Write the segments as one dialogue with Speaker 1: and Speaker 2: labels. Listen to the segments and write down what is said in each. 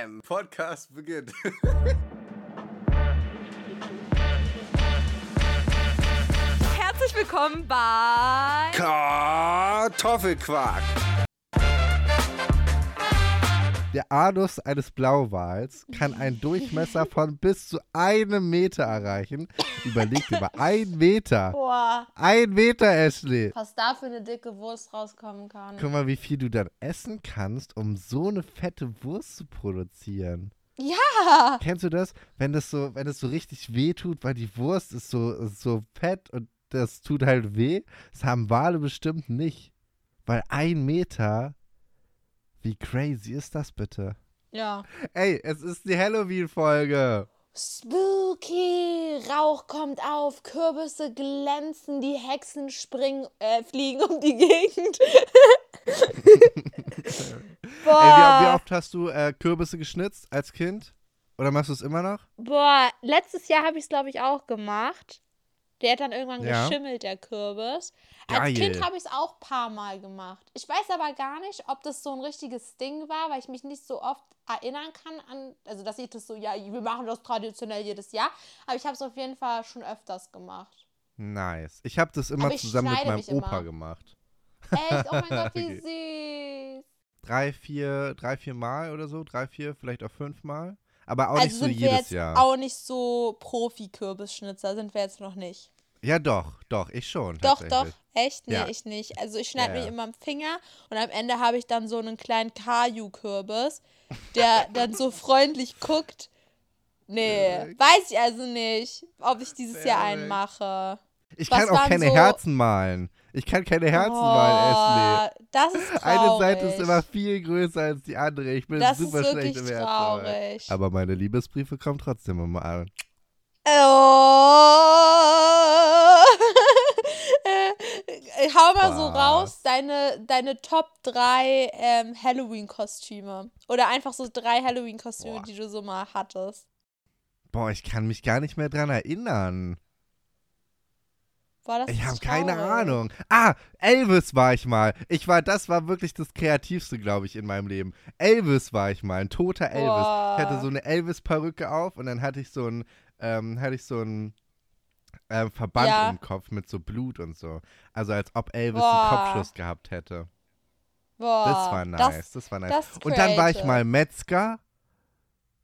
Speaker 1: Bam! Podcast beginnt.
Speaker 2: Herzlich willkommen bei
Speaker 1: Kartoffelquark.
Speaker 3: Der Anus eines Blauwals kann einen Durchmesser von bis zu einem Meter erreichen. Überleg dir mal, ein Meter.
Speaker 4: Boah,
Speaker 3: Ein Meter, Ashley.
Speaker 4: was da für eine dicke Wurst rauskommen kann.
Speaker 3: Guck mal, wie viel du dann essen kannst, um so eine fette Wurst zu produzieren.
Speaker 4: Ja,
Speaker 3: Kennst du das? Wenn das so, wenn es so richtig weh tut, weil die Wurst ist so, ist so fett und das tut halt weh. Das haben Wale bestimmt nicht. Weil ein Meter, wie crazy ist das bitte?
Speaker 4: ja.
Speaker 3: Ey, es ist die Halloween-Folge.
Speaker 4: Spooky, Rauch kommt auf, Kürbisse glänzen, die Hexen springen, äh, fliegen um die Gegend.
Speaker 3: Ey, wie, wie
Speaker 4: Boah,
Speaker 3: oft hast du äh, Kürbisse geschnitzt als Kind? Oder machst du es immer noch?
Speaker 4: boah, letztes Jahr habe ich es, glaube ich, auch gemacht. Der hat dann irgendwann
Speaker 3: Ja.
Speaker 4: geschimmelt, der Kürbis. Als
Speaker 3: Geil.
Speaker 4: Kind habe ich es auch ein paar Mal gemacht. Ich weiß aber gar nicht, ob das so ein richtiges Ding war, weil ich mich nicht so oft erinnern kann an, also dass ich das so, ja, wir machen das traditionell jedes Jahr. Aber ich habe es auf jeden Fall schon öfters gemacht.
Speaker 3: Nice. Ich habe das immer zusammen mit meinem Opa
Speaker 4: immer.
Speaker 3: gemacht.
Speaker 4: Echt? Oh mein Gott, wie
Speaker 3: Okay.
Speaker 4: süß.
Speaker 3: Drei, vier, drei, vier Mal oder so. Drei, vier, vielleicht auch fünf Mal. Aber auch
Speaker 4: also
Speaker 3: nicht so
Speaker 4: sind wir
Speaker 3: jedes
Speaker 4: jetzt
Speaker 3: Jahr.
Speaker 4: auch nicht so Profi-Kürbisschnitzer, sind wir jetzt noch nicht.
Speaker 3: Ja, doch, doch, ich schon.
Speaker 4: Doch, doch, echt? Nee,
Speaker 3: Ja.
Speaker 4: ich nicht. Also ich schneide
Speaker 3: Ja,
Speaker 4: mich immer am Finger und am Ende habe ich dann so einen kleinen Kaju-Kürbis, der dann so freundlich guckt. Nee, weiß ich also nicht, ob ich dieses Jahr einen mache.
Speaker 3: Ich
Speaker 4: was
Speaker 3: kann auch keine
Speaker 4: so-
Speaker 3: Herzen malen. Ich kann keine Herzen malen, Ashley.
Speaker 4: Oh, das ist traurig.
Speaker 3: Eine Seite ist immer viel größer als die andere. Ich bin
Speaker 4: Das
Speaker 3: super schlecht im Herzen. Aber meine Liebesbriefe kommen trotzdem immer an.
Speaker 4: Oh. Äh, Hau mal so
Speaker 3: Was?
Speaker 4: raus deine, deine Top 3 ähm, Halloween-Kostüme. Oder einfach so drei Halloween-Kostüme, die du so mal hattest.
Speaker 3: Boah, ich kann mich gar nicht mehr dran erinnern.
Speaker 4: Boah, das
Speaker 3: Ich habe keine. Ahnung. Ah, Elvis war ich mal. Ich war, das war wirklich das Kreativste, glaube ich, in meinem Leben. Elvis war ich mal, ein toter Elvis.
Speaker 4: Boah.
Speaker 3: Ich hatte so eine Elvis-Perücke auf und dann hatte ich so ein, ähm, hatte ich so ein ähm, Verband
Speaker 4: Ja.
Speaker 3: im Kopf mit so Blut und so. Also als ob Elvis
Speaker 4: Boah.
Speaker 3: einen Kopfschuss gehabt hätte.
Speaker 4: Boah,
Speaker 3: Das war nice, das, war nice.
Speaker 4: das
Speaker 3: und dann war ich mal Metzger.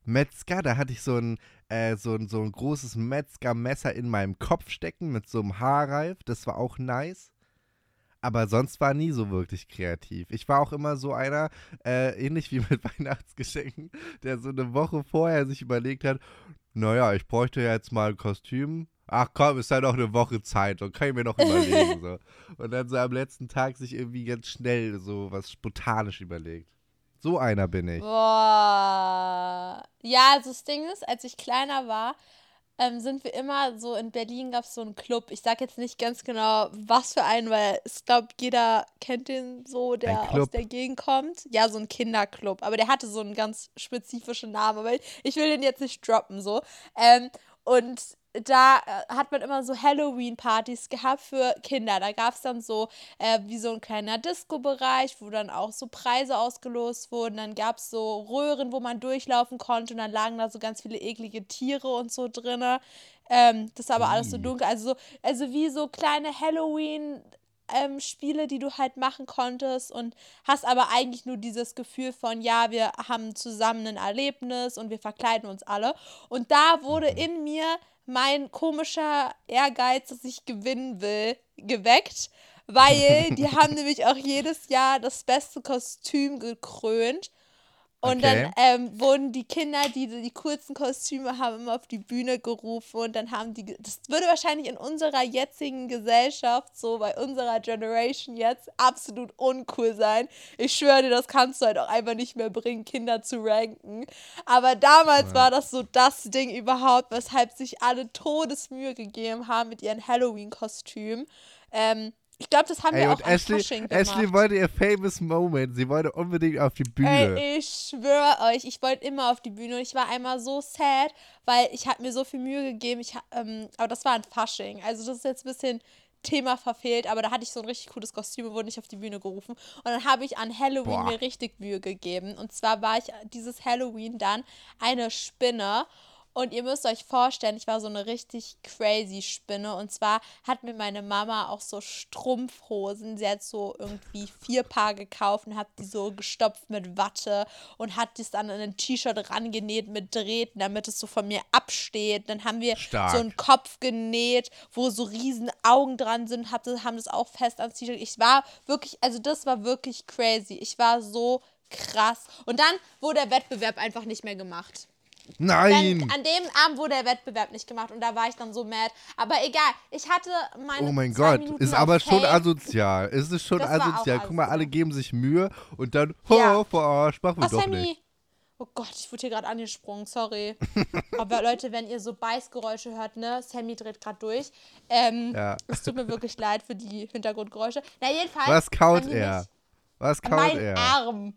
Speaker 3: Metzger, da hatte ich so ein, äh, so ein, so ein großes Metzgermesser in meinem Kopf stecken mit so einem Haarreif. Das war auch nice. Aber sonst war nie so wirklich kreativ. Ich war auch immer so einer, äh, ähnlich wie mit Weihnachtsgeschenken, der so eine Woche vorher sich überlegt hat, naja, ich bräuchte ja jetzt mal ein Kostüm. Ach komm, ist ja noch eine Woche Zeit, dann kann ich mir noch überlegen. so. Und dann so am letzten Tag sich irgendwie ganz schnell so was spontanisch überlegt. So einer bin ich.
Speaker 4: Boah. Ja, also das Ding ist, als ich kleiner war, ähm, sind wir immer so, in Berlin gab es so einen Club. Ich sag jetzt nicht ganz genau, was für einen, weil ich glaube, jeder kennt den so, der aus der Gegend kommt. Ja, so ein Kinderclub. Aber der hatte so einen ganz spezifischen Namen. Aber ich, ich will den jetzt nicht droppen, so. Ähm, und da äh, hat man immer so Halloween-Partys gehabt für Kinder. Da gab es dann so äh, wie so ein kleiner Disco-Bereich, wo dann auch so Preise ausgelost wurden. Dann gab es so Röhren, wo man durchlaufen konnte und dann lagen da so ganz viele eklige Tiere und so drinne. Ähm, das ist aber alles so dunkel. Also, so, also wie so kleine Halloween- ähm, Spiele, die du halt machen konntest und hast aber eigentlich nur dieses Gefühl von, ja, wir haben zusammen ein Erlebnis und wir verkleiden uns alle. Und da wurde in mir mein komischer Ehrgeiz, dass ich gewinnen will, geweckt, weil die haben nämlich auch jedes Jahr das beste Kostüm gekrönt. Und
Speaker 3: Okay.
Speaker 4: dann ähm, wurden die Kinder, die die coolsten Kostüme haben, immer auf die Bühne gerufen und dann haben die, das würde wahrscheinlich in unserer jetzigen Gesellschaft, so bei unserer Generation jetzt, absolut uncool sein. Ich schwöre dir, das kannst du halt auch einfach nicht mehr bringen, Kinder zu ranken. Aber damals
Speaker 3: Ja.
Speaker 4: war das so das Ding überhaupt, weshalb sich alle Todesmühe gegeben haben mit ihren Halloween-Kostümen. Ähm, ich glaube, das haben
Speaker 3: Ey,
Speaker 4: wir auch
Speaker 3: Ashley,
Speaker 4: Fasching gemacht.
Speaker 3: Ashley wollte ihr famous Moment. Sie wollte unbedingt auf die Bühne.
Speaker 4: Ey, ich schwöre euch, ich wollte immer auf die Bühne und ich war einmal so sad, weil ich habe mir so viel Mühe gegeben. Ich, ähm, aber das war ein Fasching. Also das ist jetzt ein bisschen Thema verfehlt, aber da hatte ich so ein richtig cooles Kostüm und wurde nicht auf die Bühne gerufen. Und dann habe ich an Halloween
Speaker 3: Boah.
Speaker 4: mir richtig Mühe gegeben. Und zwar war ich dieses Halloween dann eine Spinne. Und ihr müsst euch vorstellen, ich war so eine richtig crazy Spinne. Und zwar hat mir meine Mama auch so Strumpfhosen. Sie hat so irgendwie vier Paar gekauft und hat die so gestopft mit Watte und hat das dann an ein T-Shirt rangenäht mit Drähten, damit es so von mir absteht. Dann haben wir
Speaker 3: Stark.
Speaker 4: so einen Kopf genäht, wo so riesen Augen dran sind, hab, das- haben das auch fest ans T-Shirt. Ich war wirklich, also das war wirklich crazy. Ich war so krass. Und dann wurde der Wettbewerb einfach nicht mehr gemacht.
Speaker 3: Nein!
Speaker 4: an dem Abend wurde der Wettbewerb nicht gemacht und da war ich dann so mad. Aber egal, ich hatte meine
Speaker 3: Oh mein Gott,
Speaker 4: Minuten
Speaker 3: ist aber schon
Speaker 4: Fame.
Speaker 3: asozial. Es ist schon
Speaker 4: Das
Speaker 3: asozial. Guck mal, alle
Speaker 4: asozial.
Speaker 3: geben sich Mühe und dann, ho,
Speaker 4: Ja.
Speaker 3: verarscht, machen wir
Speaker 4: Oh,
Speaker 3: doch
Speaker 4: Sammy.
Speaker 3: nicht.
Speaker 4: Oh Gott, ich wurde hier gerade angesprungen, sorry. Aber Leute, wenn ihr so Beißgeräusche hört, ne, Sammy dreht gerade durch. Ähm,
Speaker 3: Ja.
Speaker 4: Es tut mir wirklich leid für die Hintergrundgeräusche. Na, jedenfalls.
Speaker 3: Was kaut er?
Speaker 4: mich-
Speaker 3: Was kaut
Speaker 4: Mein
Speaker 3: er?
Speaker 4: Arm.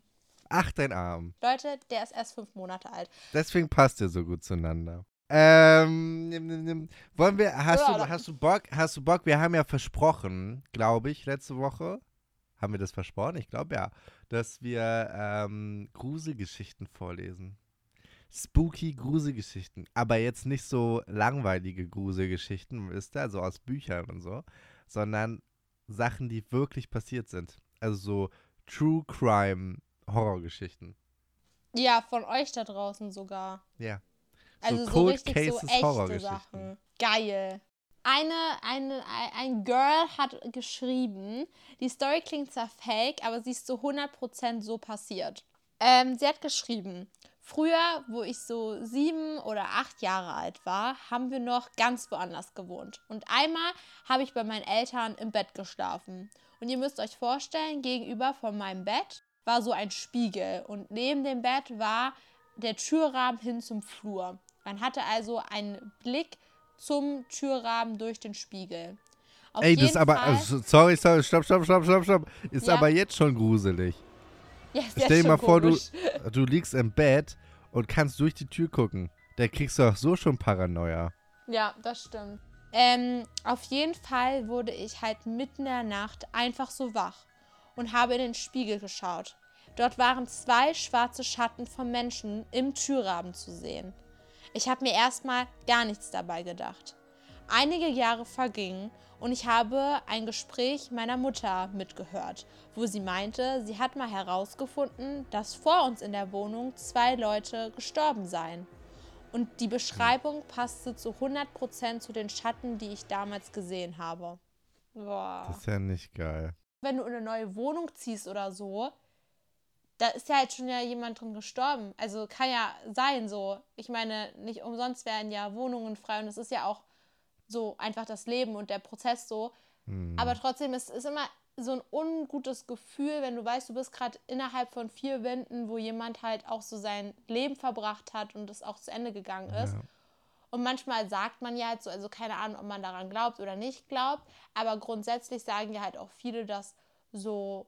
Speaker 3: Ach, dein Arm.
Speaker 4: Leute, der ist erst fünf Monate alt.
Speaker 3: Deswegen passt ihr so gut zueinander. Ähm, nimm, nimm, nimm. wollen wir, hast
Speaker 4: Ja,
Speaker 3: du, hast du Bock, hast du Bock, wir haben ja versprochen, glaube ich, letzte Woche, haben wir das versprochen? Ich glaube ja, dass wir ähm, Gruselgeschichten vorlesen. Spooky Gruselgeschichten, aber jetzt nicht so langweilige Gruselgeschichten, wisst ihr, also aus Büchern und so, sondern Sachen, die wirklich passiert sind. Also so True Crime Horrorgeschichten.
Speaker 4: Ja, von euch da draußen sogar.
Speaker 3: Ja.
Speaker 4: Also so,
Speaker 3: Cold
Speaker 4: richtig so
Speaker 3: Cases
Speaker 4: echte
Speaker 3: Horrorgeschichten.
Speaker 4: Sachen. Geil. Eine, eine, ein Girl hat geschrieben, die Story klingt zwar fake, aber sie ist zu 100% so passiert. Ähm, sie hat geschrieben, früher, wo ich so sieben oder acht Jahre alt war, haben wir noch ganz woanders gewohnt. Und einmal habe ich bei meinen Eltern im Bett geschlafen. Und ihr müsst euch vorstellen, gegenüber von meinem Bett war so ein Spiegel und neben dem Bett war der Türrahmen hin zum Flur. Man hatte also einen Blick zum Türrahmen durch den Spiegel. Auf
Speaker 3: Ey, das ist aber, also, sorry, sorry, stopp, stopp, stopp, stopp, stopp. Ist
Speaker 4: Ja.
Speaker 3: aber jetzt schon gruselig.
Speaker 4: ja, ist
Speaker 3: Stell dir mal vor, du, du liegst im Bett und kannst durch die Tür gucken. Da kriegst du auch so schon Paranoia.
Speaker 4: Ja, das stimmt. Ähm, auf jeden Fall wurde ich halt mitten in der Nacht einfach so wach und habe in den Spiegel geschaut. Dort waren zwei schwarze Schatten von Menschen im Türrahmen zu sehen. Ich habe mir erstmal gar nichts dabei gedacht. Einige Jahre vergingen und ich habe ein Gespräch meiner Mutter mitgehört, wo sie meinte, sie hat mal herausgefunden, dass vor uns in der Wohnung zwei Leute gestorben seien. Und die Beschreibung passte zu 100% zu den Schatten, die ich damals gesehen habe. Boah.
Speaker 3: Das ist ja nicht geil.
Speaker 4: Wenn du in eine neue Wohnung ziehst oder so, da ist ja jetzt schon ja jemand drin gestorben. Also kann ja sein so. Ich meine, nicht umsonst werden ja Wohnungen frei und es ist ja auch so einfach das Leben und der Prozess so.
Speaker 3: Hm.
Speaker 4: Aber trotzdem ist es immer so ein ungutes Gefühl, wenn du weißt, du bist gerade innerhalb von vier Wänden, wo jemand halt auch so sein Leben verbracht hat und es auch zu Ende gegangen ist.
Speaker 3: Ja.
Speaker 4: Und manchmal sagt man ja halt so, also keine Ahnung, ob man daran glaubt oder nicht glaubt, aber grundsätzlich sagen ja halt auch viele, dass so,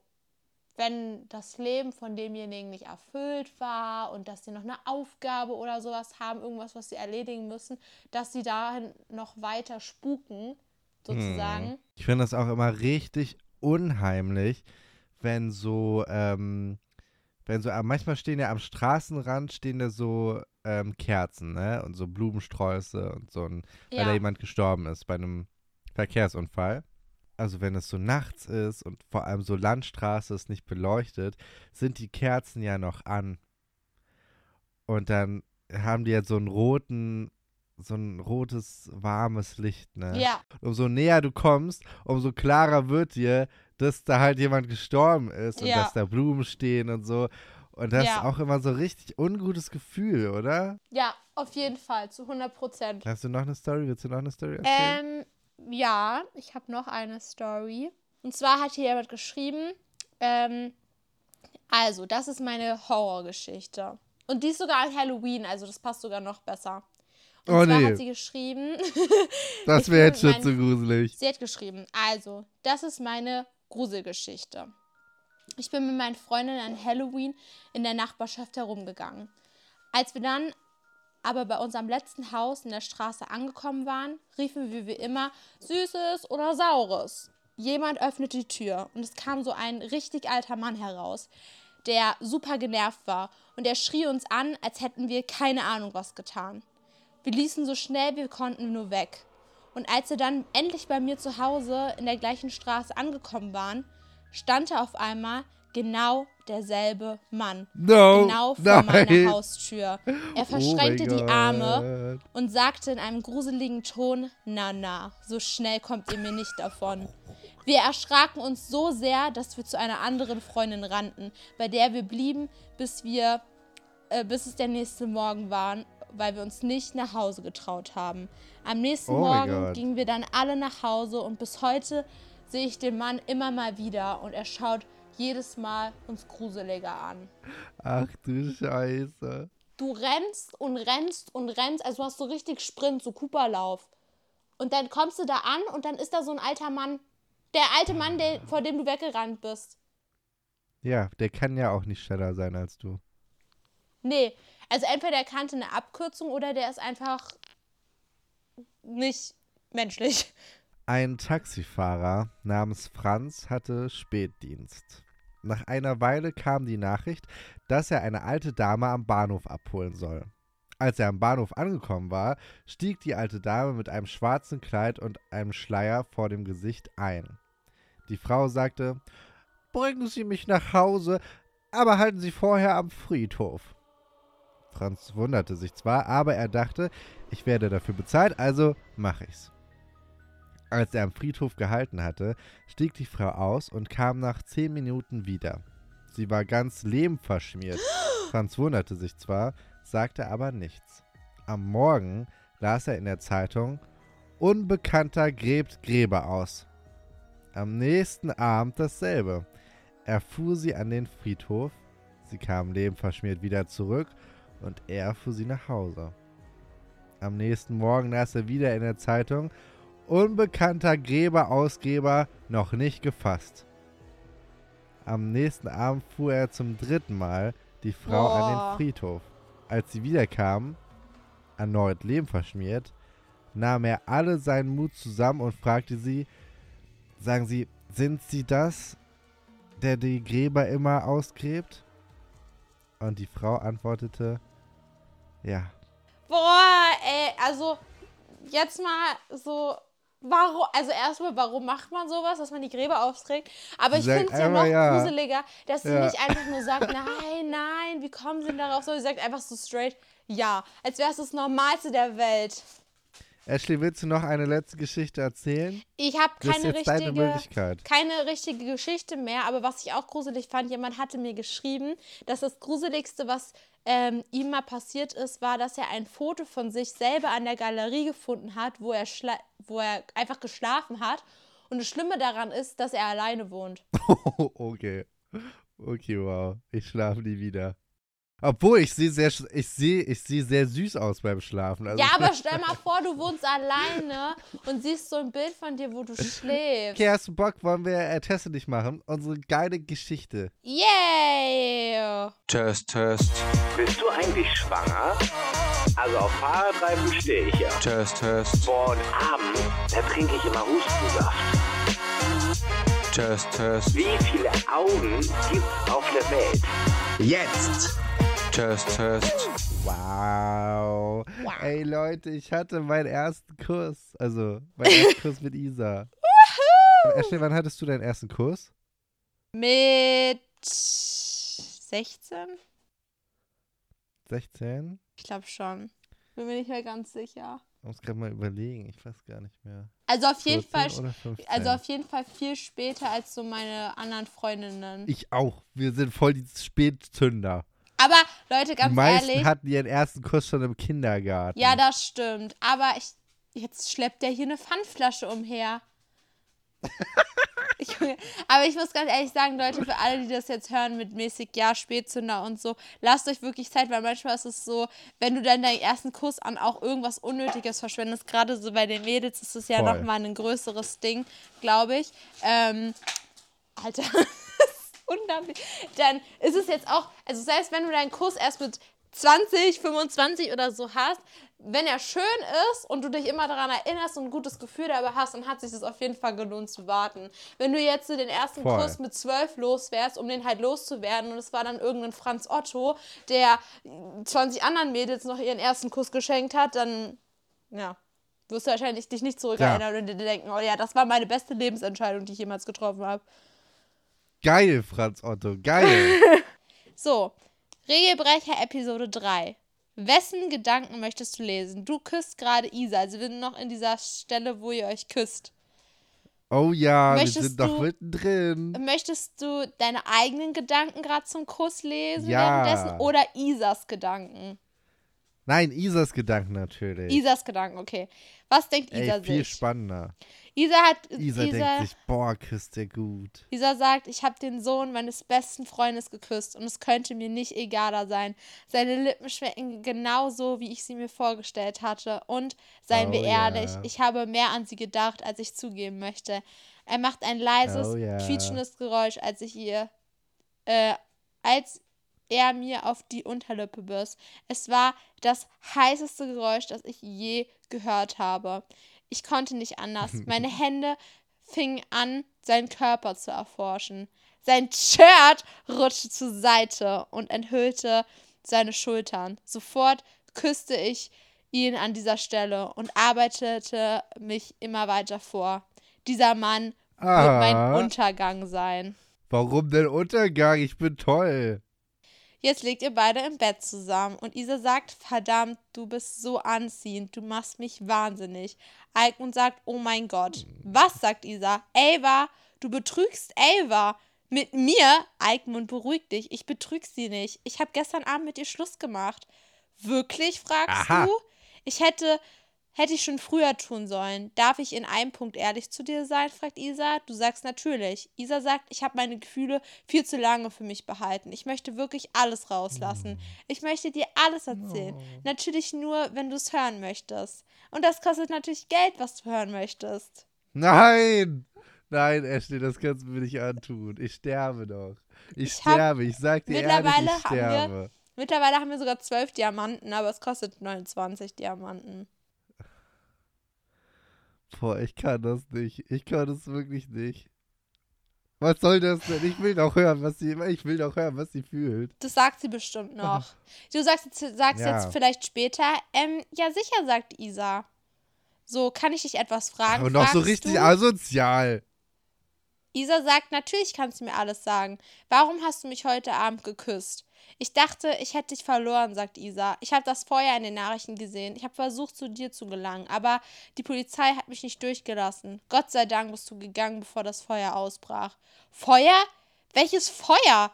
Speaker 4: wenn das Leben von demjenigen nicht erfüllt war und dass sie noch eine Aufgabe oder sowas haben, irgendwas, was sie erledigen müssen, dass sie dahin noch weiter spuken, sozusagen.
Speaker 3: Ich finde das auch immer richtig unheimlich, wenn so, ähm, wenn so, äh, manchmal stehen ja am Straßenrand, stehen da so ähm, Kerzen, ne? Und so Blumensträuße und so ein, weil da jemand gestorben ist bei einem Verkehrsunfall. Also wenn es so nachts ist und vor allem so Landstraße ist nicht beleuchtet, sind die Kerzen ja noch an. Und dann haben die ja so einen roten, so ein rotes, warmes Licht, ne?
Speaker 4: ja,
Speaker 3: umso näher du kommst, umso klarer wird dir, dass da halt jemand gestorben ist und
Speaker 4: Ja.
Speaker 3: dass da Blumen stehen und so. Und das
Speaker 4: Ja.
Speaker 3: ist auch immer so ein richtig ungutes Gefühl, oder?
Speaker 4: ja, auf jeden Fall, zu 100 Prozent.
Speaker 3: Hast du noch eine Story? Willst du noch eine Story erzählen?
Speaker 4: Ähm, ja, ich habe noch eine Story. Und zwar hat hier jemand geschrieben, ähm, also, das ist meine Horrorgeschichte. Und die ist sogar an Halloween, also das passt sogar noch besser. Und
Speaker 3: Oh,
Speaker 4: zwar
Speaker 3: nee.
Speaker 4: hat sie geschrieben,
Speaker 3: das wäre jetzt schon zu gruselig.
Speaker 4: sie hat geschrieben, also, das ist meine Gruselgeschichte. Ich bin mit meinen Freundinnen an Halloween in der Nachbarschaft herumgegangen. Als wir dann aber bei unserem letzten Haus in der Straße angekommen waren, riefen wir wie immer Süßes oder Saures. Jemand öffnete die Tür und es kam so ein richtig alter Mann heraus, der super genervt war und er schrie uns an, als hätten wir keine Ahnung was getan. Wir ließen so schnell wir konnten nur weg. Und als wir dann endlich bei mir zu Hause in der gleichen Straße angekommen waren, stand er auf einmal genau derselbe Mann.
Speaker 3: No,
Speaker 4: genau vor
Speaker 3: nein.
Speaker 4: meiner Haustür. Er
Speaker 3: Oh
Speaker 4: verschränkte
Speaker 3: mein
Speaker 4: die Arme und sagte in einem gruseligen Ton, na na, so schnell kommt ihr mir nicht davon. Wir erschraken uns so sehr, dass wir zu einer anderen Freundin rannten, bei der wir blieben, bis wir, äh, bis es der nächste Morgen war, weil wir uns nicht nach Hause getraut haben. Am nächsten
Speaker 3: Oh
Speaker 4: Morgen gingen wir dann alle nach Hause und bis heute sehe ich den Mann immer mal wieder und er schaut jedes Mal uns gruseliger an.
Speaker 3: Ach du Scheiße.
Speaker 4: Du rennst und rennst und rennst, also du hast so richtig Sprint, so Cooperlauf. Und dann kommst du da an und dann ist da so ein alter Mann. Der alte Mann, der, vor dem du weggerannt bist.
Speaker 3: Ja, der kann ja auch nicht schneller sein als du.
Speaker 4: Nee, also entweder der kannte eine Abkürzung oder der ist einfach nicht menschlich.
Speaker 3: Ein Taxifahrer namens Franz hatte Spätdienst. Nach einer Weile kam die Nachricht, dass er eine alte Dame am Bahnhof abholen soll. Als er am Bahnhof angekommen war, stieg die alte Dame mit einem schwarzen Kleid und einem Schleier vor dem Gesicht ein. Die Frau sagte, Bringen Sie mich nach Hause, aber halten Sie vorher am Friedhof. Franz wunderte sich zwar, aber er dachte, ich werde dafür bezahlt, also mache ich's. Als er am Friedhof gehalten hatte, stieg die Frau aus und kam nach zehn Minuten wieder. Sie war ganz lehmverschmiert. Franz wunderte sich zwar, sagte aber nichts. Am Morgen las er in der Zeitung, Unbekannter gräbt Gräber aus. Am nächsten Abend dasselbe. Er fuhr sie an den Friedhof, sie kam lehmverschmiert wieder zurück und er fuhr sie nach Hause. Am nächsten Morgen las er wieder in der Zeitung, Unbekannter Gräberausgeber noch nicht gefasst. Am nächsten Abend fuhr er zum dritten Mal die Frau an
Speaker 4: Boah.
Speaker 3: den Friedhof. Als sie wiederkam, erneut lehmverschmiert, nahm er alle seinen Mut zusammen und fragte sie, sagen Sie, sind Sie das, der die Gräber immer ausgräbt? Und die Frau antwortete, ja.
Speaker 4: Boah, ey, also jetzt mal so, warum, also erstmal, warum macht man sowas, dass man die Gräber aufträgt? Aber ich finde es ja noch
Speaker 3: ja.
Speaker 4: gruseliger, dass sie
Speaker 3: Ja.
Speaker 4: nicht einfach nur sagt, nein, nein, wie kommen sie denn darauf? Sondern sie sagt einfach so straight, ja, als wäre es das Normalste der Welt.
Speaker 3: Ashley, willst du noch eine letzte Geschichte erzählen?
Speaker 4: Ich habe keine richtige,
Speaker 3: Möglichkeit.
Speaker 4: keine richtige Geschichte mehr, aber was ich auch gruselig fand, jemand hatte mir geschrieben, dass das Gruseligste, was ähm, ihm mal passiert ist, war, dass er ein Foto von sich selber an der Galerie gefunden hat, wo er, wo er einfach geschlafen hat. Und das Schlimme daran ist, dass er alleine wohnt.
Speaker 3: okay. Okay, wow. Ich schlafe nie wieder. Obwohl, ich sehe sehr, ich sehe, ich sehe sehr süß aus beim Schlafen. Also
Speaker 4: Ja, aber stell mal vor, du wohnst alleine und siehst so ein Bild von dir, wo du schläfst.
Speaker 3: Okay, hast du Bock? Wollen wir äh, Teste nicht machen? Unsere geile Geschichte.
Speaker 4: Yay!
Speaker 1: Test, Test,
Speaker 5: Bist du eigentlich schwanger? Also auf Fahrradreifen stehe ich ja.
Speaker 1: Test, Test,
Speaker 5: Boah, und abends, da trinke ich immer Hustensaft.
Speaker 1: Test, Test,
Speaker 5: Wie viele Augen gibt's auf der Welt? Jetzt!
Speaker 1: Test, Test.
Speaker 3: Wow. Ey, Leute, ich hatte meinen ersten Kuss. Also, meinen ersten Kuss mit Isa. Ashley, wann hattest du deinen ersten Kuss?
Speaker 4: Mit 16?
Speaker 3: 16?
Speaker 4: Ich glaube schon. Bin mir nicht mehr ganz sicher.
Speaker 3: Ich muss gerade mal überlegen. Ich weiß gar nicht mehr.
Speaker 4: Also auf jeden
Speaker 3: 14
Speaker 4: Fall,
Speaker 3: oder 15?
Speaker 4: also auf jeden Fall viel später als so meine anderen Freundinnen.
Speaker 3: ich auch. Wir sind voll die Spätzünder.
Speaker 4: Aber Leute,
Speaker 3: Die
Speaker 4: ganz
Speaker 3: meisten
Speaker 4: ehrlich,
Speaker 3: hatten ihren ersten Kuss schon im Kindergarten.
Speaker 4: ja, das stimmt. Aber ich, jetzt schleppt der hier eine Pfandflasche umher. Junge, Aber ich muss ganz ehrlich sagen, Leute, für alle, die das jetzt hören mit mäßig Ja, Spätzünder und so, lasst euch wirklich Zeit, weil manchmal ist es so, wenn du dann deinen ersten Kuss an auch irgendwas Unnötiges verschwendest, gerade so bei den Mädels ist es ja nochmal ein größeres Ding, glaube ich. Ähm, Alter, unglaublich. Dann ist es jetzt auch, also selbst wenn du deinen Kuss erst mit 20, 25 oder so hast, wenn er schön ist und du dich immer daran erinnerst und ein gutes Gefühl dabei hast, dann hat sich das auf jeden Fall gelohnt zu warten. Wenn du jetzt so den ersten
Speaker 3: Voll.
Speaker 4: Kuss mit 12 loswärst, um den halt loszuwerden und es war dann irgendein Franz Otto, der 20 anderen Mädels noch ihren ersten Kuss geschenkt hat, dann, ja, wirst du wahrscheinlich dich nicht zurückerinnern und dir denken, oh ja, das war meine beste Lebensentscheidung, die ich jemals getroffen habe.
Speaker 3: Geil, Franz Otto, geil.
Speaker 4: So, Regelbrecher Episode 3. Wessen Gedanken möchtest du lesen? Du küsst gerade Isa, also wir sind noch in dieser Stelle, wo ihr euch küsst.
Speaker 3: Oh ja, wir
Speaker 4: Möchtest
Speaker 3: sind noch
Speaker 4: du-
Speaker 3: mittendrin.
Speaker 4: Möchtest du deine eigenen Gedanken gerade zum Kuss lesen
Speaker 3: Ja.
Speaker 4: währenddessen oder Isas Gedanken?
Speaker 3: Nein, Isas Gedanken natürlich.
Speaker 4: Isas Gedanken, okay. Was denkt Isa
Speaker 3: Ey, viel
Speaker 4: sich?
Speaker 3: spannender.
Speaker 4: Isa hat
Speaker 3: Isa,
Speaker 4: Isa,
Speaker 3: denkt sich, boah, küsst der gut.
Speaker 4: Isa sagt, ich habe den Sohn meines besten Freundes geküsst und es könnte mir nicht egaler sein. Seine Lippen schmecken genauso, wie ich sie mir vorgestellt hatte. Und, seien wir
Speaker 3: Oh ja.
Speaker 4: ehrlich, ich habe mehr an sie gedacht, als ich zugeben möchte. Er macht ein leises,
Speaker 3: Oh ja.
Speaker 4: quietschendes Geräusch, als ich ihr, äh, als er mir auf die Unterlippe biss. Es war das heißeste Geräusch, das ich je gehört habe. Ich konnte nicht anders. Meine Hände fingen an, seinen Körper zu erforschen. Sein Shirt rutschte zur Seite und enthüllte seine Schultern. Sofort küsste ich ihn an dieser Stelle und arbeitete mich immer weiter vor. Dieser Mann wird mein
Speaker 3: Ah.
Speaker 4: Untergang sein.
Speaker 3: Warum denn Untergang? Ich bin toll.
Speaker 4: Jetzt liegt ihr beide im Bett zusammen und Isa sagt, verdammt, du bist so anziehend, du machst mich wahnsinnig. Alkmund sagt, oh mein Gott. Was, sagt Isa? Ava, du betrügst Ava. Mit mir? Alkmund, beruhig dich, ich betrüg sie nicht. Ich habe gestern Abend mit ihr Schluss gemacht. Wirklich, fragst
Speaker 3: Aha.
Speaker 4: du? Ich hätte, hätte ich schon früher tun sollen. Darf ich in einem Punkt ehrlich zu dir sein? fragt Isa. Du sagst natürlich. Isa sagt, ich habe meine Gefühle viel zu lange für mich behalten. Ich möchte wirklich alles rauslassen. Ich möchte dir alles erzählen. Natürlich nur, wenn du es hören möchtest. Und das kostet natürlich Geld, was du hören möchtest.
Speaker 3: Nein! Nein, Ashley, das kannst du mir nicht antun. Ich sterbe doch. Ich,
Speaker 4: Ich
Speaker 3: sterbe. Ich sag dir ehrlich,
Speaker 4: Mittlerweile
Speaker 3: ich
Speaker 4: haben wir-
Speaker 3: sterbe.
Speaker 4: Mittlerweile haben wir sogar zwölf Diamanten, aber es kostet 29 Diamanten.
Speaker 3: Boah, ich kann das nicht. Ich kann das wirklich nicht. Was soll das denn? Ich will doch hören, was sie. Ich will doch hören, was sie fühlt.
Speaker 4: Das sagt sie bestimmt noch. Du sagst, jetzt, sagst
Speaker 3: Ja.
Speaker 4: jetzt vielleicht später. Ähm, ja, sicher, sagt Isa. So, kann ich dich etwas fragen?
Speaker 3: Und noch so
Speaker 4: Fragst
Speaker 3: richtig
Speaker 4: du?
Speaker 3: asozial.
Speaker 4: Isa sagt, natürlich kannst du mir alles sagen. Warum hast du mich heute Abend geküsst? Ich dachte, ich hätte dich verloren, sagt Isa. Ich habe das Feuer in den Nachrichten gesehen. Ich habe versucht, zu dir zu gelangen, aber die Polizei hat mich nicht durchgelassen. Gott sei Dank bist du gegangen, bevor das Feuer ausbrach. Feuer? Welches Feuer?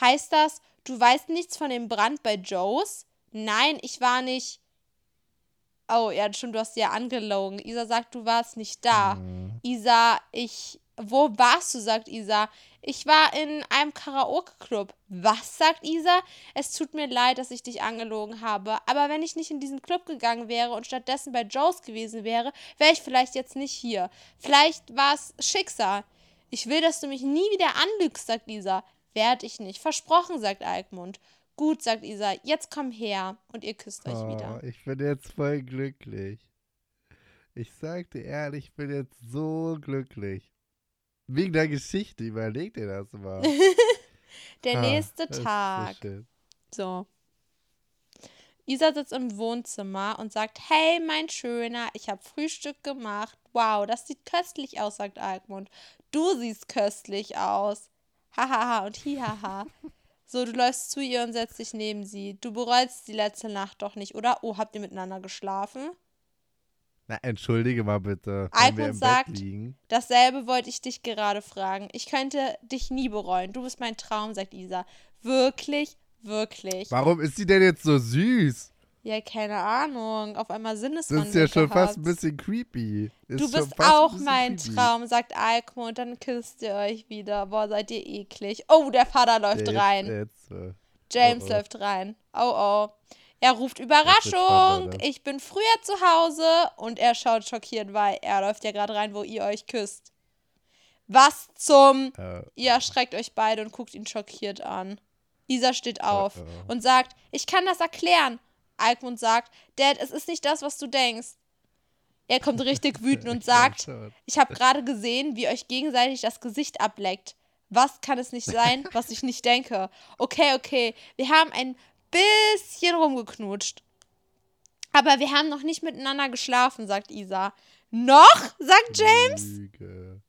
Speaker 4: Heißt das, du weißt nichts von dem Brand bei Joes? Nein, ich war nicht. Oh, ja, stimmt, du hast sie ja angelogen. Isa sagt, du warst nicht da. Isa, ich. Wo warst du? sagt Isa. Ich war in einem Karaoke-Club. Was? sagt Isa. Es tut mir leid, dass ich dich angelogen habe. Aber wenn ich nicht in diesen Club gegangen wäre und stattdessen bei Joes gewesen wäre, wäre ich vielleicht jetzt nicht hier. Vielleicht war es Schicksal. Ich will, dass du mich nie wieder anlügst, sagt Isa. Werd ich nicht. Versprochen, sagt Alkmund. Gut, sagt Isa. Jetzt komm her. Und ihr küsst euch wieder.
Speaker 3: Oh, ich bin jetzt voll glücklich. Ich sag dir ehrlich, ich bin jetzt so glücklich. Wegen der Geschichte, überleg dir das mal.
Speaker 4: Der
Speaker 3: Ah,
Speaker 4: nächste
Speaker 3: so
Speaker 4: Tag. So. Isa sitzt im Wohnzimmer und sagt, hey, mein Schöner, ich habe Frühstück gemacht. Wow, das sieht köstlich aus, sagt Alkmund. Du siehst köstlich aus. Hahaha und hihaha. So, du läufst zu ihr und setzt dich neben sie. Du bereust die letzte Nacht doch nicht, oder? Oh, habt ihr miteinander geschlafen?
Speaker 3: Na, entschuldige mal bitte. Im
Speaker 4: sagt-. Dasselbe wollte ich dich gerade fragen. Ich könnte dich nie bereuen. Du bist mein Traum, sagt Isa. Wirklich, wirklich.
Speaker 3: Warum ist sie denn jetzt so süß?
Speaker 4: Ja, keine Ahnung. Auf einmal
Speaker 3: Das
Speaker 4: Sinneswandel
Speaker 3: ist ja schon fast ein bisschen creepy. Ist
Speaker 4: Du bist auch mein
Speaker 3: creepy.
Speaker 4: Traum, sagt Alkmund. Dann küsst ihr euch wieder. Boah, seid ihr eklig. Oh, der Vater läuft
Speaker 3: Jetzt,
Speaker 4: rein.
Speaker 3: Jetzt, äh,
Speaker 4: James
Speaker 3: oh, oh.
Speaker 4: läuft rein. Oh, oh. Er ruft Überraschung.
Speaker 3: spannend,
Speaker 4: Ich bin früher zu Hause. Und er schaut schockiert, weil er läuft ja gerade rein, wo ihr euch küsst. Was zum...
Speaker 3: äh,
Speaker 4: Ihr erschreckt euch beide und guckt ihn schockiert an. Isa steht auf
Speaker 3: Oh, oh.
Speaker 4: und sagt, ich kann das erklären. Alkmund sagt, Dad, es ist nicht das, was du denkst. Er kommt richtig wütend und sagt, ich habe gerade gesehen, wie euch gegenseitig das Gesicht ableckt. Was kann es nicht sein, was ich nicht denke? Okay, okay, wir haben ein bisschen rumgeknutscht. Aber wir haben noch nicht miteinander geschlafen, sagt Isa. Noch? sagt James.
Speaker 3: Lüge.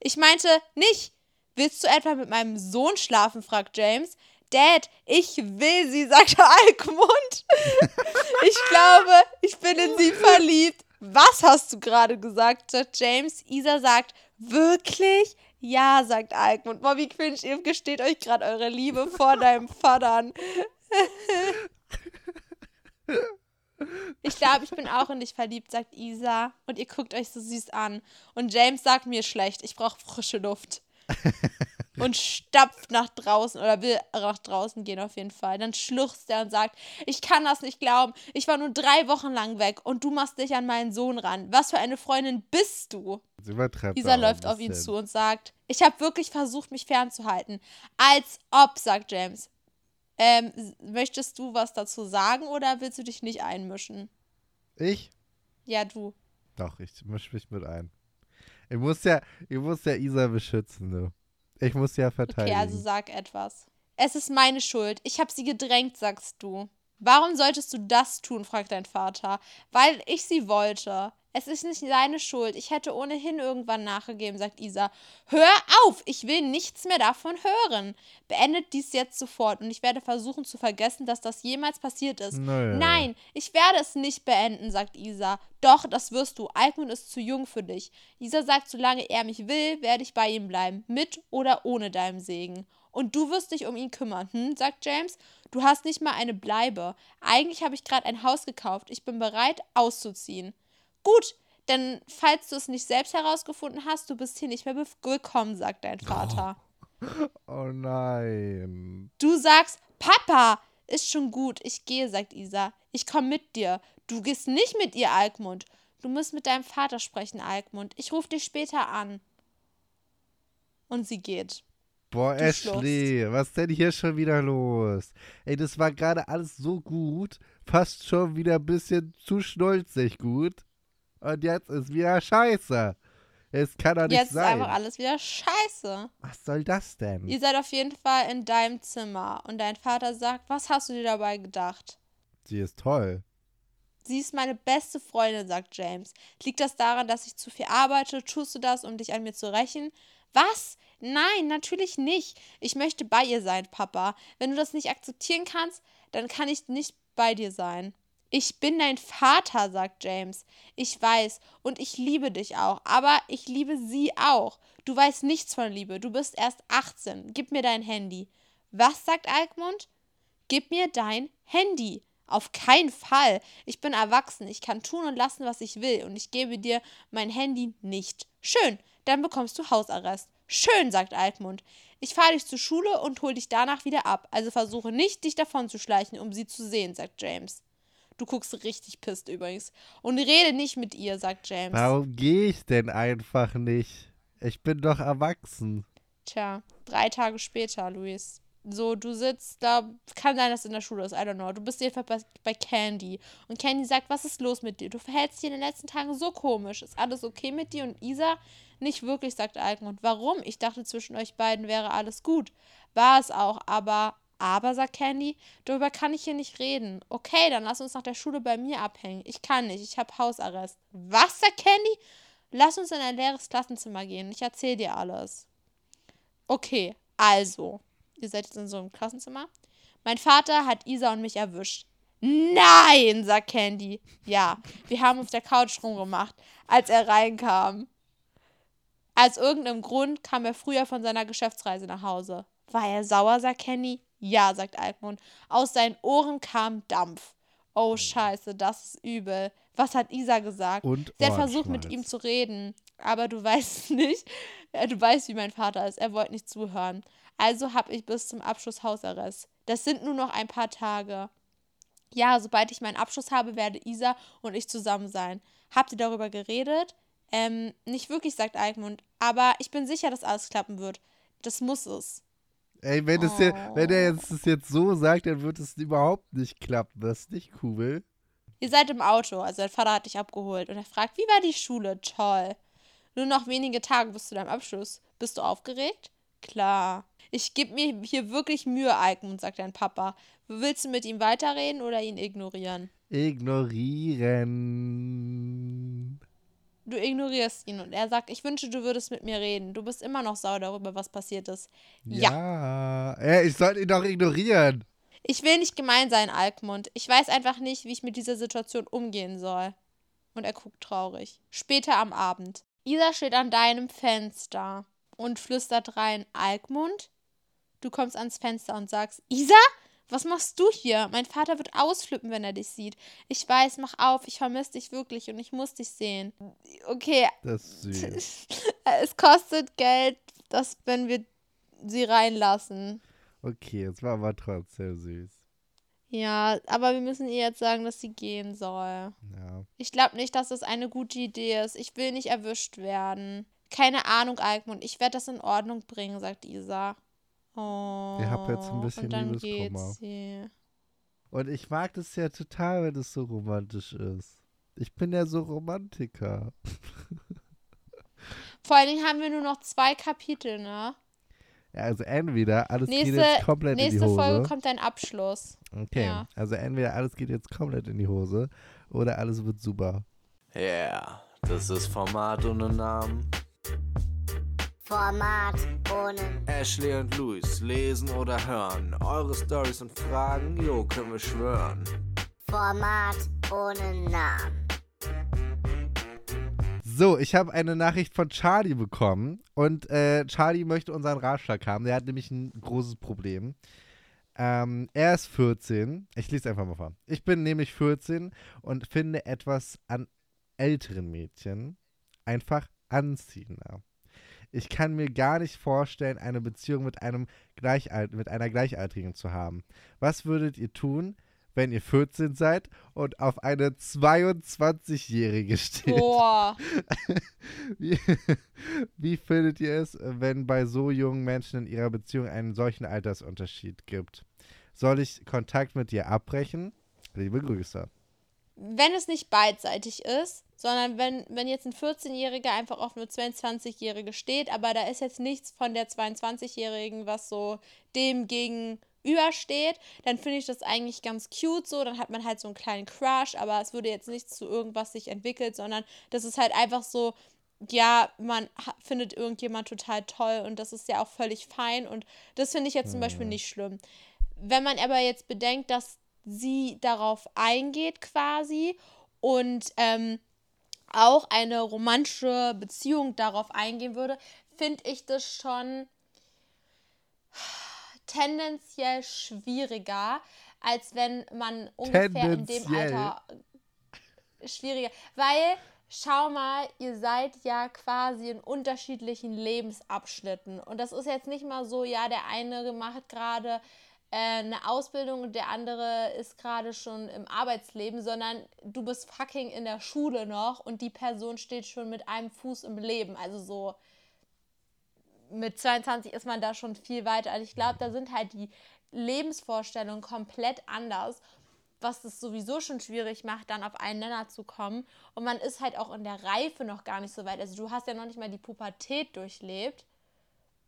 Speaker 4: Ich meinte nicht. Willst du etwa mit meinem Sohn schlafen? fragt James. Dad, ich will sie, sagt Alkmund. ich glaube, ich bin in sie verliebt. Was hast du gerade gesagt? sagt James. Isa sagt, wirklich? Ja, sagt Alkmund. Wie cringe, ihr gesteht euch gerade eure Liebe vor deinem Vater an. Ich glaube, ich bin auch in dich verliebt, sagt Isa. Und ihr guckt euch so süß an. Und James sagt mir schlecht, ich brauche frische Luft. und stapft nach draußen oder will nach draußen gehen auf jeden Fall. Dann schluchzt er und sagt, ich kann das nicht glauben. Ich war nur drei Wochen lang weg und du machst dich an meinen Sohn ran. Was für eine Freundin bist du? Isa läuft auf ihn zu und sagt, ich habe wirklich versucht, mich fernzuhalten. Als ob, sagt James. Ähm, möchtest du was dazu sagen oder willst du dich nicht einmischen?
Speaker 3: Ich?
Speaker 4: Ja, du.
Speaker 3: Doch, ich mische mich mit ein. Ich muss ja, ich muss ja Isa beschützen, du. Ich muss ja verteidigen.
Speaker 4: Okay, also sag etwas. Es ist meine Schuld. Ich habe sie gedrängt, sagst du. Warum solltest du das tun? fragt dein Vater. Weil ich sie wollte. Es ist nicht deine Schuld. Ich hätte ohnehin irgendwann nachgegeben, sagt Isa. Hör auf! Ich will nichts mehr davon hören. Beendet dies jetzt sofort und ich werde versuchen zu vergessen, dass das jemals passiert ist.
Speaker 3: Nö.
Speaker 4: Nein, ich werde es nicht beenden, sagt Isa. Doch, das wirst du. Alkmund ist zu jung für dich. Isa sagt, solange er mich will, werde ich bei ihm bleiben. Mit oder ohne deinem Segen. Und du wirst dich um ihn kümmern, hm? sagt James. Du hast nicht mal eine Bleibe. Eigentlich habe ich gerade ein Haus gekauft. Ich bin bereit, auszuziehen. Gut, denn falls du es nicht selbst herausgefunden hast, du bist hier nicht mehr willkommen, sagt dein Vater.
Speaker 3: Oh nein.
Speaker 4: Du sagst, Papa, ist schon gut, ich gehe, sagt Isa. Ich komme mit dir. Du gehst nicht mit ihr, Alkmund. Du musst mit deinem Vater sprechen, Alkmund. Ich rufe dich später an. Und sie geht.
Speaker 3: Boah,
Speaker 4: Du
Speaker 3: Ashley, was denn hier schon wieder los? Ey, das war gerade alles so gut, fast schon wieder ein bisschen zu schnulzig gut. Und jetzt ist wieder scheiße. Es kann doch nicht
Speaker 4: Jetzt ist
Speaker 3: sein.
Speaker 4: einfach alles wieder scheiße.
Speaker 3: Was soll das denn?
Speaker 4: Ihr seid auf jeden Fall in deinem Zimmer. Und dein Vater sagt, was hast du dir dabei gedacht?
Speaker 3: Sie ist toll.
Speaker 4: Sie ist meine beste Freundin, sagt James. Liegt das daran, dass ich zu viel arbeite? Tust du das, um dich an mir zu rächen? Was? Nein, natürlich nicht. Ich möchte bei ihr sein, Papa. Wenn du das nicht akzeptieren kannst, dann kann ich nicht bei dir sein. Ich bin dein Vater, sagt James. Ich weiß und ich liebe dich auch, aber ich liebe sie auch. Du weißt nichts von Liebe. Du bist erst 18. Gib mir dein Handy. Was sagt Alkmund? Gib mir dein Handy. Auf keinen Fall. Ich bin erwachsen. Ich kann tun und lassen, was ich will. Und ich gebe dir mein Handy nicht. Schön. Dann bekommst du Hausarrest. Schön, sagt Alkmund. Ich fahre dich zur Schule und hol dich danach wieder ab. Also versuche nicht, dich davon zu schleichen, um sie zu sehen, sagt James. Du guckst richtig pisst übrigens. Und rede nicht mit ihr, sagt James.
Speaker 3: Warum gehe ich denn einfach nicht? Ich bin doch erwachsen.
Speaker 4: Tja, drei Tage später, Luis. So, du sitzt da, kann sein, dass es in der Schule ist, I don't know. Du bist jedenfalls bei, bei Candy. Und Candy sagt, was ist los mit dir? Du verhältst dich in den letzten Tagen so komisch. Ist alles okay mit dir? Und Isa, nicht wirklich, sagt Alkmund. Warum? Ich dachte, zwischen euch beiden wäre alles gut. War es auch, aber, aber, sagt Candy, darüber kann ich hier nicht reden. Okay, dann lass uns nach der Schule bei mir abhängen. Ich kann nicht, ich habe Hausarrest. Was, sagt Candy? Lass uns in ein leeres Klassenzimmer gehen. Ich erzähle dir alles. Okay, also, ihr seid jetzt in so einem Klassenzimmer. Mein Vater hat Isa und mich erwischt. Nein, sagt Candy. Ja, wir haben auf der Couch rumgemacht, als er reinkam. Aus irgendeinem Grund kam er früher von seiner Geschäftsreise nach Hause. War er sauer, sagt Candy? Ja, sagt Alkmund. Aus seinen Ohren kam Dampf. Oh, scheiße, das ist übel. Was hat Isa gesagt?
Speaker 3: Und
Speaker 4: Sie hat versucht, mit ihm zu reden, aber du weißt nicht, äh, du weißt, wie mein Vater ist. Er wollte nicht zuhören. Also habe ich bis zum Abschluss Hausarrest. Das sind nur noch ein paar Tage. Ja, sobald ich meinen Abschluss habe, werde Isa und ich zusammen sein. Habt ihr darüber geredet? Ähm, nicht wirklich, sagt Alkmund. Aber ich bin sicher, dass alles klappen wird. Das muss es.
Speaker 3: Ey, wenn, es dir, wenn er
Speaker 4: Oh.
Speaker 3: jetzt es jetzt so sagt, dann wird es überhaupt nicht klappen. Das ist nicht cool.
Speaker 4: Ihr seid im Auto, also dein Vater hat dich abgeholt und er fragt, wie war die Schule? Toll. Nur noch wenige Tage bis zu deinem Abschluss. Bist du aufgeregt? Klar. Ich gebe mir hier wirklich Mühe, Alkmund, sagt dein Papa. Willst du mit ihm weiterreden oder ihn ignorieren?
Speaker 3: Ignorieren.
Speaker 4: Du ignorierst ihn und er sagt, ich wünsche, du würdest mit mir reden. Du bist immer noch sauer darüber, was passiert ist. Ja.
Speaker 3: Ja. Ey, ich sollte ihn doch ignorieren.
Speaker 4: Ich will nicht gemein sein, Alkmund. Ich weiß einfach nicht, wie ich mit dieser Situation umgehen soll. Und er guckt traurig. Später am Abend. Isa steht an deinem Fenster und flüstert rein, Alkmund? Du kommst ans Fenster und sagst, Isa? Was machst du hier? Mein Vater wird ausflippen, wenn er dich sieht. Ich weiß, mach auf, ich vermisse dich wirklich und ich muss dich sehen. Okay,
Speaker 3: Das ist süß.
Speaker 4: es kostet Geld, dass wenn wir sie reinlassen.
Speaker 3: Okay, es war aber trotzdem süß.
Speaker 4: Ja, aber wir müssen ihr jetzt sagen, dass sie gehen soll.
Speaker 3: Ja.
Speaker 4: Ich glaube nicht, dass das eine gute Idee ist. Ich will nicht erwischt werden. Keine Ahnung, Alkmund. Ich werde das in Ordnung bringen, sagt Isa. Oh.
Speaker 3: Ihr habt jetzt ein bisschen
Speaker 4: Und dann
Speaker 3: Liebeskummer.
Speaker 4: geht sie.
Speaker 3: Und ich mag das ja total, wenn es so romantisch ist. Ich bin ja so Romantiker.
Speaker 4: Vor allen Dingen haben wir nur noch zwei Kapitel, ne?
Speaker 3: Ja, also entweder alles geht
Speaker 4: Nächste,
Speaker 3: jetzt komplett in die
Speaker 4: nächste
Speaker 3: Hose.
Speaker 4: Folge kommt dein Abschluss.
Speaker 3: Okay,
Speaker 4: Ja.
Speaker 3: also entweder alles geht jetzt komplett in die Hose oder alles wird super.
Speaker 1: Yeah, das ist Format ohne Namen.
Speaker 6: Format ohne
Speaker 1: Ashley und Luis lesen oder hören. Eure Stories und Fragen, jo, können wir schwören.
Speaker 6: Format ohne Namen.
Speaker 3: So, ich habe eine Nachricht von Charlie bekommen und äh, Charlie möchte unseren Ratschlag haben. Der hat nämlich ein großes Problem. Ähm, er ist 14. Ich lese einfach mal vor. Ich bin nämlich 14 und finde etwas an älteren Mädchen einfach anziehender. Ich kann mir gar nicht vorstellen, eine Beziehung mit einem Gleichalt mit einer Gleichaltrigen zu haben. Was würdet ihr tun, wenn ihr 14 seid und auf eine 22-Jährige steht?
Speaker 4: Boah.
Speaker 3: Wie, wie findet ihr es, wenn bei so jungen Menschen in ihrer Beziehung einen solchen Altersunterschied gibt? Soll ich Kontakt mit dir abbrechen? Liebe Grüße.
Speaker 4: wenn es nicht beidseitig ist, sondern wenn, wenn jetzt ein 14-Jähriger einfach auf eine 22-Jährige steht, aber da ist jetzt nichts von der 22-Jährigen, was so dem gegenübersteht, dann finde ich das eigentlich ganz cute so. Dann hat man halt so einen kleinen Crush, aber es würde jetzt nichts zu irgendwas sich entwickelt, sondern das ist halt einfach so, ja, man findet irgendjemand total toll und das ist ja auch völlig fein und das finde ich jetzt zum Beispiel nicht schlimm. Wenn man aber jetzt bedenkt, dass sie darauf eingeht quasi und ähm, auch eine romantische Beziehung darauf eingehen würde, finde ich das schon tendenziell schwieriger, als wenn man ungefähr in dem. Alter schwieriger, weil schau mal, ihr seid ja quasi in unterschiedlichen Lebensabschnitten. Und das ist jetzt nicht mal so, ja, der eine macht gerade äh, eine Ausbildung und der andere ist gerade schon im Arbeitsleben, sondern du bist fucking in der Schule noch und die Person steht schon mit einem Fuß im Leben, also so mit 22 ist man da schon viel weiter. Also ich glaube, da sind halt die Lebensvorstellungen komplett anders, was es sowieso schon schwierig macht, dann auf einen Nenner zu kommen. Und man ist halt auch in der Reife noch gar nicht so weit. Also du hast ja noch nicht mal die Pubertät durchlebt.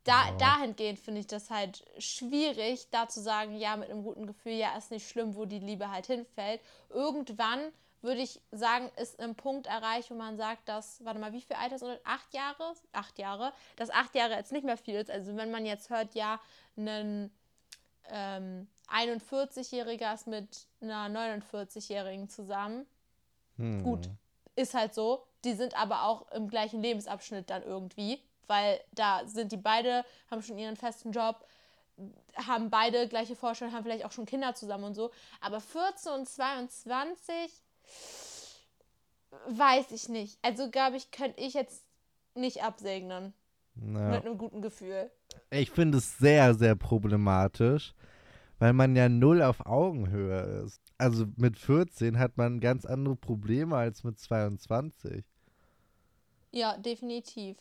Speaker 4: Da, Dahingehend finde ich das halt schwierig, da zu sagen, ja, mit einem guten Gefühl, ja, ist nicht schlimm, wo die Liebe halt hinfällt. Irgendwann würde ich sagen, ist ein Punkt erreicht, wo man sagt, dass, warte mal, wie viel Alter sind das? Acht Jahre? Acht Jahre. Dass acht Jahre jetzt nicht mehr viel ist. Also wenn man jetzt hört, ja, ein ähm, 41-Jähriger ist mit einer 49-Jährigen zusammen,
Speaker 3: Hm.
Speaker 4: gut, ist halt so. Die sind aber auch im gleichen Lebensabschnitt dann irgendwie, weil da sind die beide, haben schon ihren festen Job, haben beide gleiche Vorstellungen, haben vielleicht auch schon Kinder zusammen und so. Aber 14 und 22 weiß ich nicht. Also glaube ich, könnte ich jetzt nicht absegnen
Speaker 3: Ja.
Speaker 4: mit einem guten Gefühl.
Speaker 3: Ich finde es sehr, sehr problematisch, weil man ja null auf Augenhöhe ist. Also mit 14 hat man ganz andere Probleme als mit 22.
Speaker 4: Ja, definitiv.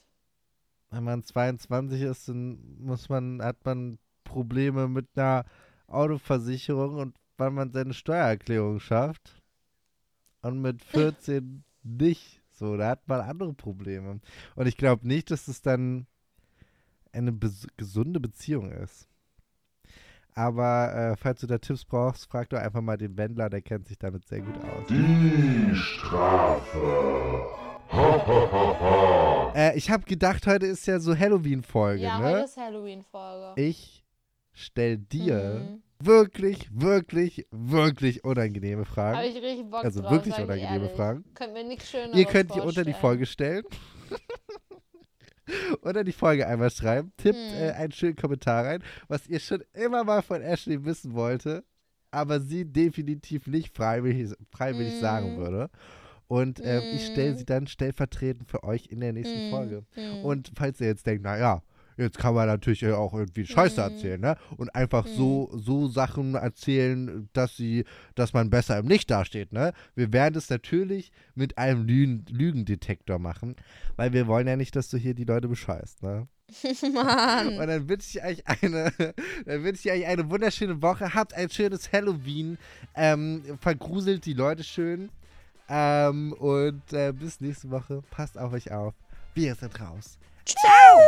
Speaker 3: Wenn man 22 ist, dann muss man, hat man Probleme mit einer Autoversicherung und wann man seine Steuererklärung schafft. Und mit 14 nicht. So, da hat man andere Probleme. Und ich glaube nicht, dass es dann eine bes- gesunde Beziehung ist. Aber äh, falls du da Tipps brauchst, frag doch einfach mal den Wendler, der kennt sich damit sehr gut aus.
Speaker 7: Die Strafe.
Speaker 3: Äh, ich habe gedacht, heute ist ja so Halloween-Folge,
Speaker 4: Ja, heute
Speaker 3: ne?
Speaker 4: ist Halloween-Folge.
Speaker 3: Ich stell dir
Speaker 4: Mhm.
Speaker 3: Wirklich, wirklich, wirklich unangenehme
Speaker 4: Habe
Speaker 3: Fragen.
Speaker 4: ich richtig Bock
Speaker 3: Also
Speaker 4: drauf,
Speaker 3: wirklich unangenehme. Fragen.
Speaker 4: Könnt mir nichts Schöneres
Speaker 3: Ihr könnt die unter die. Folge stellen. unter die Folge einmal schreiben. Tippt
Speaker 4: Hm.
Speaker 3: äh, einen schönen Kommentar rein, was ihr schon immer mal von Ashley wissen wollte, aber sie definitiv nicht freiwillig, freiwillig
Speaker 4: Hm.
Speaker 3: sagen würde. Und ähm, ich stelle
Speaker 4: Hm.
Speaker 3: sie dann stellvertretend für euch in der nächsten
Speaker 4: Hm,
Speaker 3: Folge.
Speaker 4: hm.
Speaker 3: Und falls ihr jetzt denkt, naja, jetzt kann man natürlich auch irgendwie Scheiße
Speaker 4: Mhm.
Speaker 3: erzählen, ne? Und einfach so, so Sachen erzählen, dass sie, dass man besser im Licht dasteht, ne? Wir werden es natürlich mit einem Lügen, Lügendetektor machen, weil wir wollen ja nicht, dass du hier die Leute bescheißt, ne?
Speaker 4: Mann.
Speaker 3: Und dann wünsche ich euch eine, dann wünsche ich euch eine wunderschöne Woche. Habt ein schönes Halloween. Ähm, vergruselt die Leute schön. Ähm, und äh, bis nächste Woche. Passt auf euch auf. Wir sind raus.
Speaker 4: Tchau!